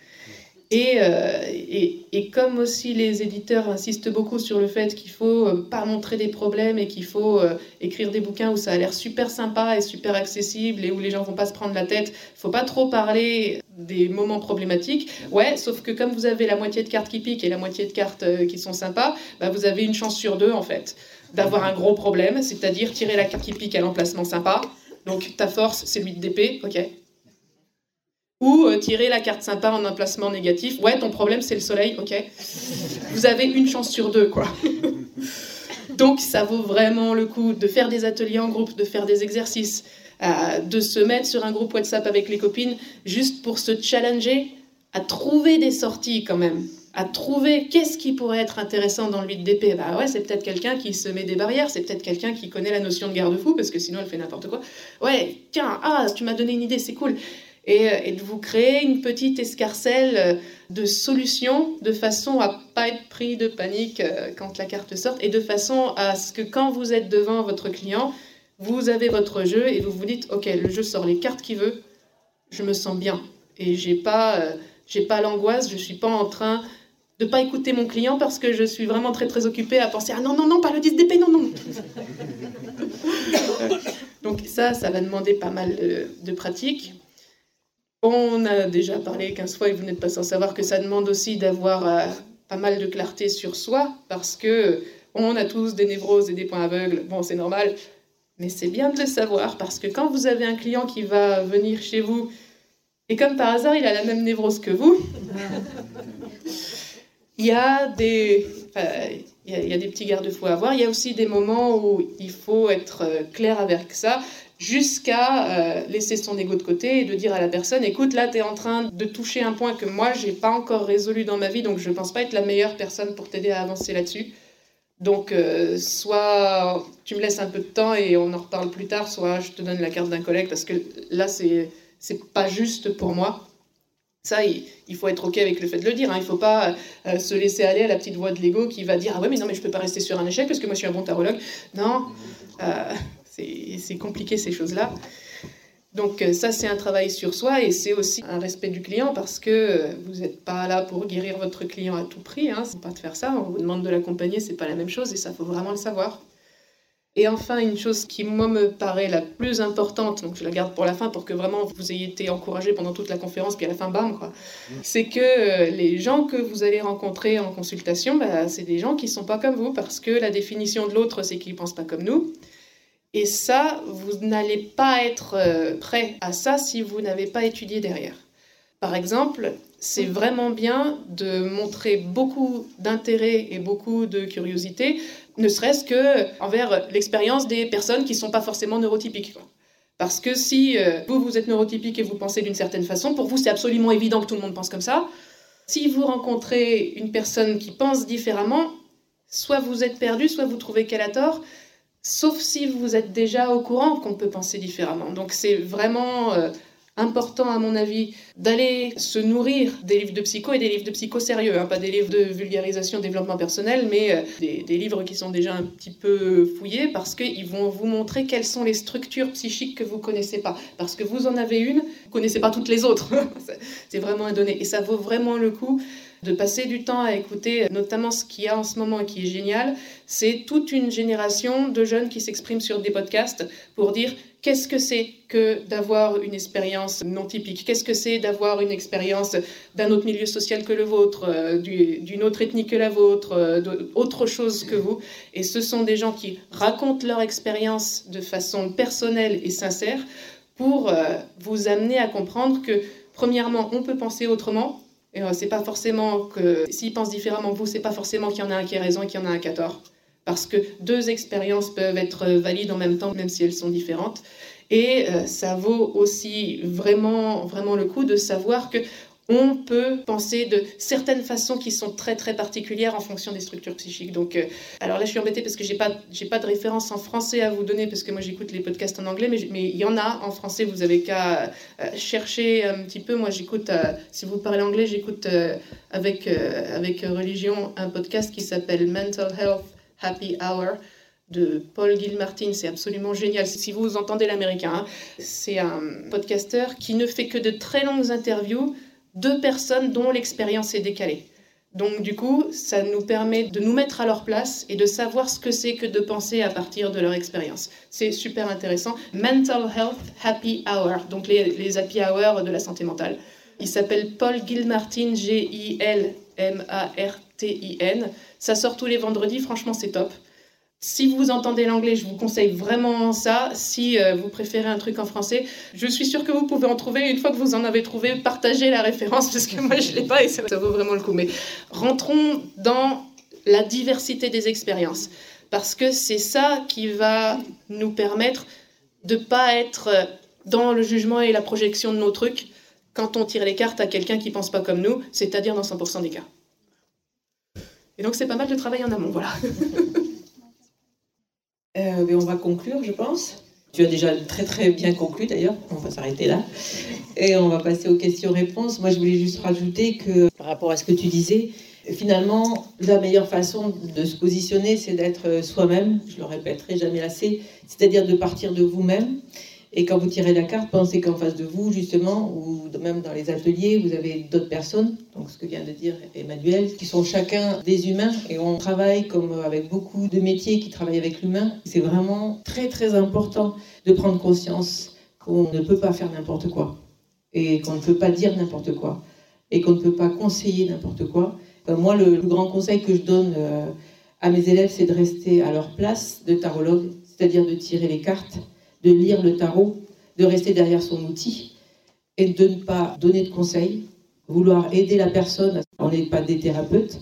Euh, et, et, comme aussi les éditeurs insistent beaucoup sur le fait qu'il faut euh, pas montrer des problèmes et qu'il faut euh, écrire des bouquins où ça a l'air super sympa et super accessible et où les gens vont pas se prendre la tête, faut pas trop parler des moments problématiques. Ouais, sauf que comme vous avez la moitié de cartes qui piquent et la moitié de cartes qui sont sympas, bah vous avez une chance sur deux en fait d'avoir un gros problème, c'est-à-dire tirer la carte qui pique à l'emplacement sympa. Donc ta force, c'est 8 d'épée, ok, ou euh, tirer la carte sympa en emplacement négatif. Ouais, ton problème c'est le soleil, ok. Vous avez une chance sur deux, quoi. Donc ça vaut vraiment le coup de faire des ateliers en groupe, de faire des exercices, euh, de se mettre sur un groupe WhatsApp avec les copines, juste pour se challenger à trouver des sorties quand même, à trouver qu'est-ce qui pourrait être intéressant dans le 8 d'épée. Bah ouais, c'est peut-être quelqu'un qui se met des barrières, c'est peut-être quelqu'un qui connaît la notion de garde-fou, parce que sinon elle fait n'importe quoi. Ouais, tiens, ah, tu m'as donné une idée, c'est cool. Euh, et, de vous créer une petite escarcelle euh, de solutions de façon à pas être pris de panique euh, quand la carte sort et de façon à ce que quand vous êtes devant votre client, vous avez votre jeu et vous vous dites ok le jeu sort les cartes qu'il veut, je me sens bien. Et j'ai pas j'ai pas l'angoisse, je suis pas en train de pas écouter mon client parce que je suis vraiment très très occupée à penser ah non non non pas le 10 d'épée non non. Donc ça ça va demander pas mal de, de pratique on a déjà parlé 15 fois et vous n'êtes pas sans savoir que ça demande aussi d'avoir euh, pas mal de clarté sur soi parce que on a tous des névroses et des points aveugles. Bon, c'est normal, mais c'est bien de le savoir parce que quand vous avez un client qui va venir chez vous et comme par hasard il a la même névrose que vous, il y a des il y, a des petits garde-fous à avoir. Il y a aussi des moments où il faut être euh, clair avec ça jusqu'à euh, laisser son ego de côté et de dire à la personne écoute là tu es en train de toucher un point que moi j'ai pas encore résolu dans ma vie donc je pense pas être la meilleure personne pour t'aider à avancer là-dessus donc euh, soit tu me laisses un peu de temps et on en reparle plus tard soit je te donne la carte d'un collègue parce que là c'est c'est pas juste pour moi ça, il, faut être OK avec le fait de le dire. Hein. Il ne faut pas euh, se laisser aller à la petite voix de l'ego qui va dire Ah ouais, mais non, mais je ne peux pas rester sur un échec parce que moi je suis un bon tarologue. Non, c'est compliqué ces choses-là. Donc euh, ça, c'est un travail sur soi et c'est aussi un respect du client parce que euh, vous n'êtes pas là pour guérir votre client à tout prix. Hein, c'est pas de faire ça. On vous demande de l'accompagner, c'est pas la même chose et ça faut vraiment le savoir. Et enfin, une chose qui moi me paraît la plus importante, donc je la garde pour la fin pour que vraiment vous ayez été encouragé pendant toute la conférence, puis à la fin, bam, quoi. C'est que euh, les gens que vous allez rencontrer en consultation, bah, c'est des gens qui sont pas comme vous parce que la définition de l'autre, c'est qu'ils pensent pas comme nous. Et ça, vous n'allez pas être euh, prêt à ça si vous n'avez pas étudié derrière. Par exemple, c'est vraiment bien de montrer beaucoup d'intérêt et beaucoup de curiosité, ne serait-ce que envers l'expérience des personnes qui ne sont pas forcément neurotypiques. Parce que si euh, vous, vous êtes neurotypique et vous pensez d'une certaine façon, pour vous, c'est absolument évident que tout le monde pense comme ça. Si vous rencontrez une personne qui pense différemment, soit vous êtes perdu, soit vous trouvez qu'elle a tort, sauf si vous êtes déjà au courant qu'on peut penser différemment. Donc c'est vraiment euh, important, à mon avis, d'aller se nourrir des livres de psycho et des livres de psycho sérieux, hein, pas des livres de vulgarisation, développement personnel, mais euh, des, livres qui sont déjà un petit peu fouillés parce qu'ils vont vous montrer quelles sont les structures psychiques que vous connaissez pas. Parce que vous en avez une, vous connaissez pas toutes les autres. C'est vraiment un donné. Et ça vaut vraiment le coup de passer du temps à écouter, notamment ce qu'il y a en ce moment qui est génial, c'est toute une génération de jeunes qui s'expriment sur des podcasts pour dire qu'est-ce que c'est que d'avoir une expérience non typique, qu'est-ce que c'est d'avoir une expérience d'un autre milieu social que le vôtre, euh, d'une autre ethnie que la vôtre, euh, autre chose que vous. Et ce sont des gens qui racontent leur expérience de façon personnelle et sincère pour euh, vous amener à comprendre que, premièrement, on peut penser autrement, et euh, c'est pas forcément que s'ils pensent différemment que vous, c'est pas forcément qu'il y en a un qui a raison et qu'il y en a un qui a tort. Parce que deux expériences peuvent être valides en même temps, même si elles sont différentes. Et euh, ça vaut aussi vraiment, vraiment le coup de savoir que on peut penser de certaines façons qui sont très très particulières en fonction des structures psychiques. Donc, euh, alors là, je suis embêtée parce que j'ai pas pas de référence en français à vous donner parce que moi j'écoute les podcasts en anglais, mais mais il y en a en français. Vous avez qu'à euh, chercher un petit peu. Moi, j'écoute euh, si vous parlez anglais, j'écoute avec avec religion un podcast qui s'appelle Mental Health Happy Hour de Paul Gilmartin, c'est absolument génial. Si vous entendez l'américain, hein, c'est un podcasteur qui ne fait que de très longues interviews deux personnes dont l'expérience est décalée. Donc du coup, ça nous permet de nous mettre à leur place et de savoir ce que c'est que de penser à partir de leur expérience. C'est super intéressant. Mental Health Happy Hour, donc les, les happy hours de la santé mentale. Il s'appelle Paul Gilmartin, G-I-L-M-A-R-T-I-N. Ça sort tous les vendredis, franchement c'est top. Si vous entendez l'anglais, je vous conseille vraiment ça. Si euh, vous préférez un truc en français, je suis sûre que vous pouvez en trouver. Une fois que vous en avez trouvé, partagez la référence parce que moi je l'ai pas et ça, vaut vraiment le coup. Mais rentrons dans la diversité des expériences parce que c'est ça qui va nous permettre de pas être dans le jugement et la projection de nos trucs quand on tire les cartes à quelqu'un qui pense pas comme nous, c'est-à-dire dans 100% des cas. Et donc c'est pas mal de travail en amont, voilà. Euh, on va conclure, je pense. Tu as déjà très très bien conclu d'ailleurs, on va s'arrêter là. Et on va passer aux questions-réponses. Moi je voulais juste rajouter que par rapport à ce que tu disais, finalement la meilleure façon de se positionner c'est d'être soi-même, je le répéterai jamais assez, c'est-à-dire de partir de vous-même et quand vous tirez la carte, pensez qu'en face de vous, justement, ou même dans les ateliers, vous avez d'autres personnes, donc ce que vient de dire Emmanuel, qui sont chacun des humains, et on travaille comme avec beaucoup de métiers qui travaillent avec l'humain. C'est vraiment très très important de prendre conscience qu'on ne peut pas faire n'importe quoi, et qu'on ne peut pas dire n'importe quoi, et qu'on ne peut pas conseiller n'importe quoi. Ben, moi, le, grand conseil que je donne euh, à mes élèves, c'est de rester à leur place de tarologue, c'est-à-dire de tirer les cartes de lire le tarot, de rester derrière son outil et de ne pas donner de conseils, vouloir aider la personne. On n'est pas des thérapeutes,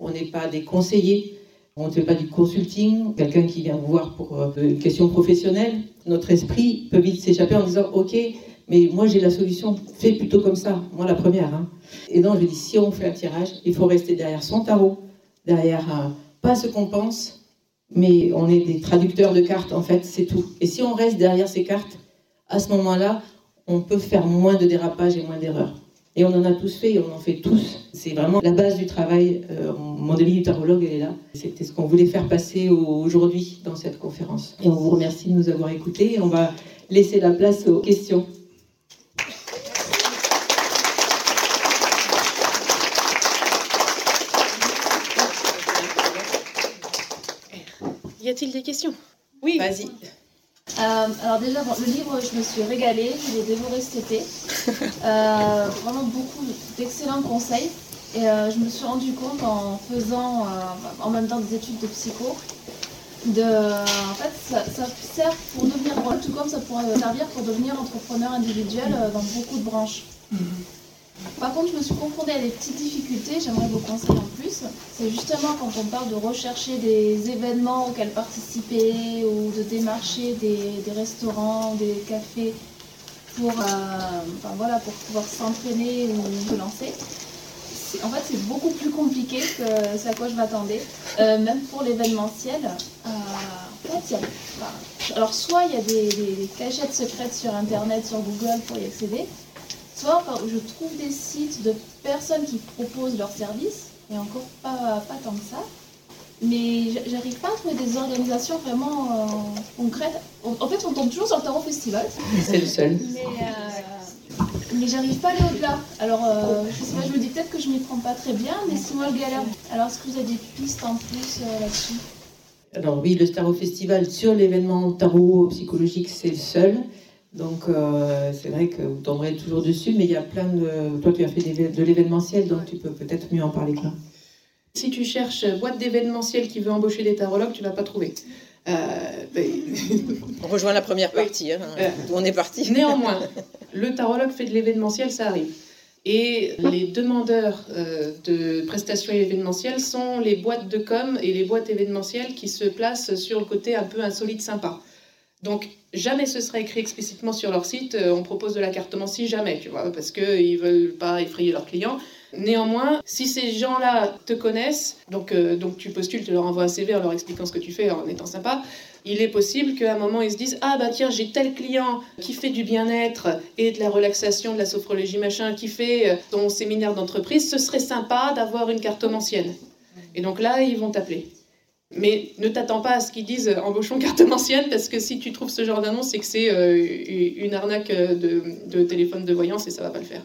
on n'est pas des conseillers, on ne fait pas du consulting, quelqu'un qui vient vous voir pour euh, une question professionnelle. Notre esprit peut vite s'échapper en disant Ok, mais moi j'ai la solution, fais plutôt comme ça, moi la première. Hein. Et donc je dis Si on fait un tirage, il faut rester derrière son tarot, derrière euh, pas ce qu'on pense, mais on est des traducteurs de cartes en fait, c'est tout. Et si on reste derrière ces cartes, à ce moment-là, on peut faire moins de dérapages et moins d'erreurs. Et on en a tous fait et on en fait tous. C'est vraiment la base du travail. Euh, mon du tarologue, elle est là. C'était ce qu'on voulait faire passer aujourd'hui dans cette conférence. Et on vous remercie de nous avoir écoutés. On va laisser la place aux questions. A-t-il des questions? Oui. Vas-y. Euh, alors déjà, le livre, je me suis régalée, je l'ai dévoré cet été. Euh, vraiment beaucoup d'excellents conseils. Et euh, je me suis rendu compte en faisant en même temps des études de psycho, de, en fait, ça, sert pour devenir, tout comme ça pourrait servir pour devenir entrepreneur individuel dans beaucoup de branches. Mhm. Par contre, je me suis confrontée à des petites difficultés, j'aimerais vos conseils en plus. C'est justement quand on parle de rechercher des événements auxquels participer ou de démarcher des, restaurants, des cafés pour, euh, voilà, pour pouvoir s'entraîner ou se lancer. En fait, c'est beaucoup plus compliqué que ce à quoi je m'attendais. Euh, même pour l'événementiel, euh, en fait, Alors, soit il y a des, des cachettes secrètes sur Internet, sur Google pour y accéder, soit je trouve des sites de personnes qui proposent leurs services, et encore pas, pas tant que ça. Mais j'arrive pas à trouver des organisations vraiment euh, concrètes. En fait, on tombe toujours sur le tarot festival. C'est le seul. Mais, euh, mais j'arrive pas à aller au-delà. Alors, euh, je sais pas, je me dis peut-être que je m'y prends pas très bien, mais c'est moi le galère. Alors, est-ce que vous avez des pistes en plus là-dessus? Alors oui, le Tarot Festival sur l'événement tarot psychologique, c'est le seul. Donc c'est vrai que vous tomberez toujours dessus, mais il y a plein de... Toi, tu as fait de l'événementiel, donc tu peux peut-être mieux en parler que là. Si tu cherches boîte d'événementiel qui veut embaucher des tarologues, tu vas pas trouver. Euh, ben, on rejoint la première partie, hein, euh, où on est parti. Néanmoins, le tarologue fait de l'événementiel, ça arrive. Et les demandeurs euh, de prestations événementielles sont les boîtes de com et les boîtes événementielles qui se placent sur le côté un peu insolite sympa. Donc, jamais ce sera écrit explicitement sur leur site, on propose de la cartomancie, jamais, tu vois, parce qu'ils ne veulent pas effrayer leurs clients. Néanmoins, si ces gens-là te connaissent, donc, euh, donc tu postules, tu leur envoies un CV en leur expliquant ce que tu fais en étant sympa, il est possible qu'à un moment ils se disent Ah bah tiens, j'ai tel client qui fait du bien-être et de la relaxation, de la sophrologie machin, qui fait euh, ton séminaire d'entreprise, ce serait sympa d'avoir une cartomancienne. Et donc là, ils vont t'appeler. Mais ne t'attends pas à ce qu'ils disent euh, embauchons cartomancienne parce que si tu trouves ce genre d'annonce, c'est que c'est une arnaque de, de téléphone de voyance et ça va pas le faire.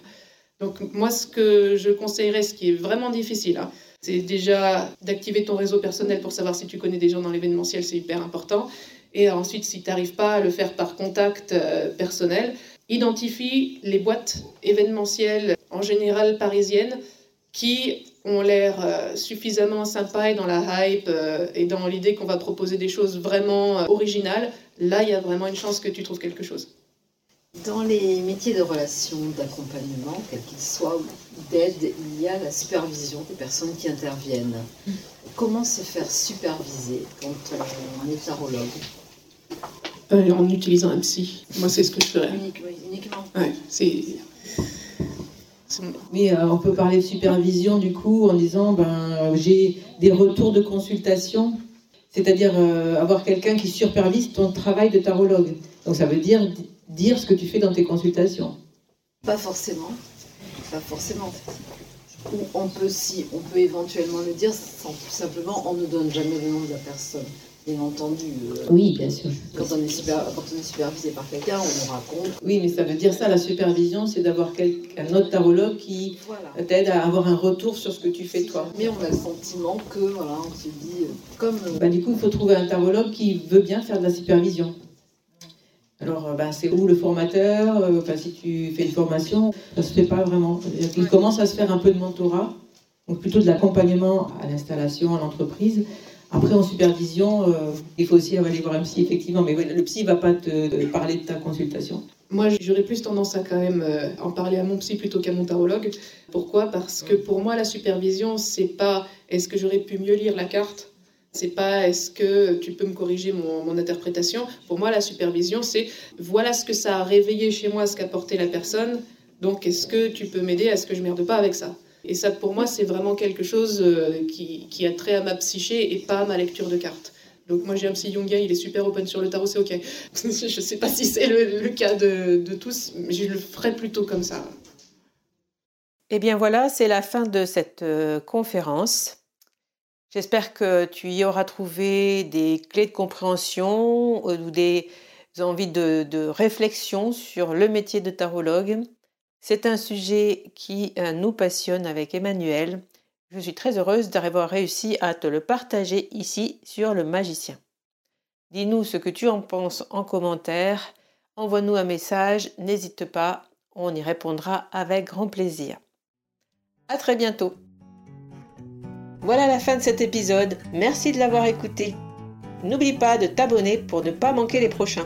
Donc moi, ce que je conseillerais, ce qui est vraiment difficile, hein, c'est déjà d'activer ton réseau personnel pour savoir si tu connais des gens dans l'événementiel, c'est hyper important. Et ensuite, si tu n'arrives pas à le faire par contact euh, personnel, identifie les boîtes événementielles, en général parisiennes, qui ont l'air euh, suffisamment sympas et dans la hype euh, et dans l'idée qu'on va proposer des choses vraiment originales. Là, il y a vraiment une chance que tu trouves quelque chose. Dans les métiers de relation, d'accompagnement, quels qu'ils soient, d'aide, il y a la supervision des personnes qui interviennent. Comment se faire superviser quand on est tarologue? Euh, En utilisant un psy. Moi, c'est ce que je ferais. uniquement Ouais, c'est. Mais euh, on peut parler de supervision du coup en disant ben, j'ai des retours de consultation, c'est-à-dire euh, avoir quelqu'un qui supervise ton travail de tarologue. Donc ça veut dire dire ce que tu fais dans tes consultations Pas forcément. Pas forcément. Ou on peut, si, on peut éventuellement le dire, tout simplement, on ne donne jamais le nom de la personne. Bien entendu. Euh, oui, bien sûr. Quand on, est supervisé par quelqu'un, on nous raconte. Oui, mais ça veut dire ça, la supervision, c'est d'avoir un autre tarologue qui t'aide à avoir un retour sur ce que tu fais toi. Mais on a le sentiment que, voilà, on se dit, euh, comme. Euh, bah, du coup, il faut trouver un tarologue qui veut bien faire de la supervision. Alors, bah, c'est où le formateur Enfin, si tu fais une formation, ça se fait pas vraiment. Il commence à se faire un peu de mentorat, donc plutôt de l'accompagnement à l'installation, à l'entreprise. Après, en supervision, euh, il faut aussi aller voir un psy, effectivement. Mais le psy ne va pas te, parler de ta consultation. Moi, j'aurais plus tendance à quand même en parler à mon psy plutôt qu'à mon tarologue. Pourquoi? Parce que pour moi, la supervision, c'est pas est-ce que j'aurais pu mieux lire la carte? C'est pas est-ce que tu peux me corriger mon, interprétation? Pour moi, la supervision, c'est voilà ce que ça a réveillé chez moi, ce qu'a porté la personne. Donc, est-ce que tu peux m'aider à ce que je merde pas avec ça? Et ça, pour moi, c'est vraiment quelque chose euh, qui, a trait à ma psyché et pas à ma lecture de cartes. Donc moi j'ai un psy Jungien, il est super open sur le tarot, c'est ok. je sais pas si c'est le, cas de, de tous, mais je le ferai plutôt comme ça. Eh bien voilà, c'est la fin de cette euh, conférence. J'espère que tu y auras trouvé des clés de compréhension euh, ou des envies de, réflexion sur le métier de tarologue. C'est un sujet qui euh, nous passionne avec Emmanuel. Je suis très heureuse d'avoir réussi à te le partager ici sur le magicien. Dis-nous ce que tu en penses en commentaire. Envoie-nous un message, n'hésite pas, on y répondra avec grand plaisir. À très bientôt. Voilà la fin de cet épisode. Merci de l'avoir écouté. N'oublie pas de t'abonner pour ne pas manquer les prochains.